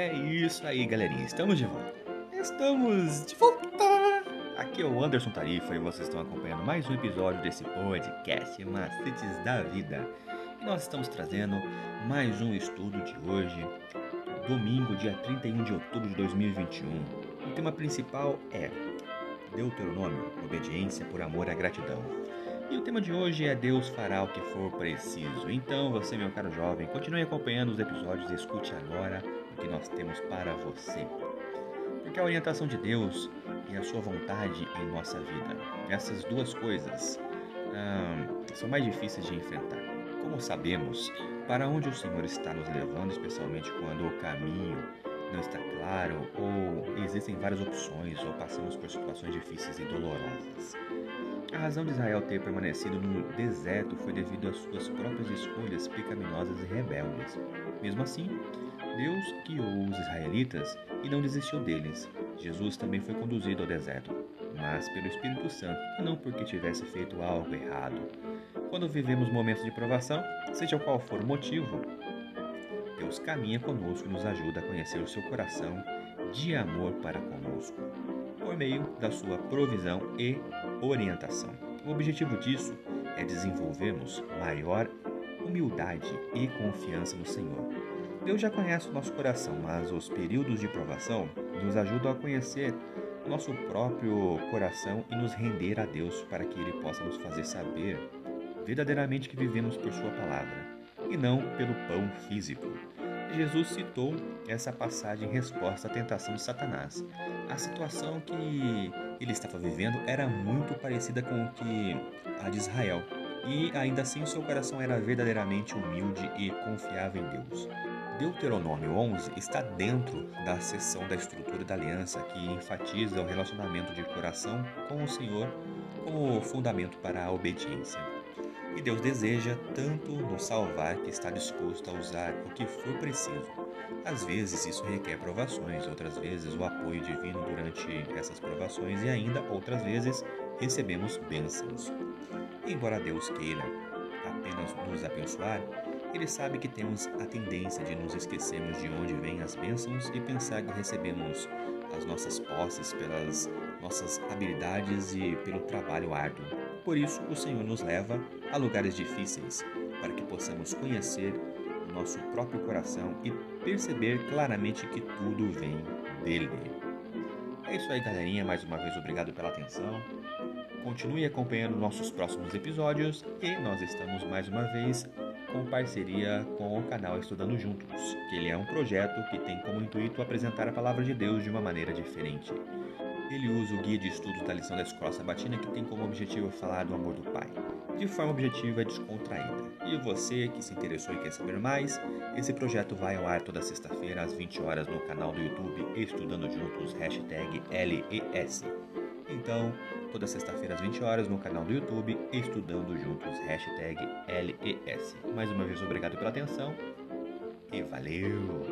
isso aí, galerinha. Estamos de volta. Estamos de volta. Aqui é o Anderson Tarifa e vocês estão acompanhando mais um episódio desse podcast Macetes da Vida. E nós estamos trazendo mais um estudo de hoje, domingo, dia 31 de outubro de 2021. O tema principal é Deuteronômio, obediência por amor à gratidão. E o tema de hoje é Deus fará o que for preciso. Então, você, meu caro jovem, continue acompanhando os episódios e escute agora que nós temos para você. Porque a orientação de Deus e a sua vontade em nossa vida, essas duas coisas hum, são mais difíceis de enfrentar. Como sabemos, para onde o Senhor está nos levando, especialmente quando o caminho não está claro ou existem várias opções ou passamos por situações difíceis e dolorosas. A razão de Israel ter permanecido no deserto foi devido às suas próprias escolhas pecaminosas e rebeldes. Mesmo assim, Deus guiou os israelitas e não desistiu deles. Jesus também foi conduzido ao deserto, mas pelo Espírito Santo e não porque tivesse feito algo errado. Quando vivemos momentos de provação, seja qual for o motivo, Deus caminha conosco e nos ajuda a conhecer o seu coração de amor para conosco por meio da sua provisão e orientação. O objetivo disso é desenvolvermos maior humildade e confiança no Senhor. Deus já conhece o nosso coração, mas os períodos de provação nos ajudam a conhecer nosso próprio coração e nos render a Deus para que Ele possa nos fazer saber verdadeiramente que vivemos por Sua palavra e não pelo pão físico. Jesus citou essa passagem em resposta à tentação de Satanás. A situação que ele estava vivendo era muito parecida com o que a de Israel, e ainda assim seu coração era verdadeiramente humilde e confiava em Deus. Deuteronômio 11 está dentro da seção da estrutura da aliança que enfatiza o relacionamento de coração com o Senhor como fundamento para a obediência. E Deus deseja tanto nos salvar que está disposto a usar o que for preciso. Às vezes isso requer provações, outras vezes o apoio divino durante essas provações e ainda outras vezes recebemos bênçãos. Embora Deus queira apenas nos abençoar, ele sabe que temos a tendência de nos esquecermos de onde vêm as bênçãos e pensar que recebemos as nossas posses pelas nossas habilidades e pelo trabalho árduo. Por isso, o Senhor nos leva a lugares difíceis, para que possamos conhecer o nosso próprio coração e perceber claramente que tudo vem dele. É isso aí, galerinha. Mais uma vez, obrigado pela atenção. Continue acompanhando nossos próximos episódios e nós estamos mais uma vez com parceria com o canal Estudando Juntos, que ele é um projeto que tem como intuito apresentar a palavra de Deus de uma maneira diferente. Ele usa o guia de estudos da lição da escola sabatina que tem como objetivo falar do amor do Pai, de forma objetiva e descontraída. E você que se interessou e quer saber mais, esse projeto vai ao ar toda sexta-feira às 20 horas no canal do YouTube Estudando Juntos, hashtag LES. Então, toda sexta-feira às 20 horas no canal do YouTube Estudando Juntos, hashtag LES. Mais uma vez, obrigado pela atenção e valeu!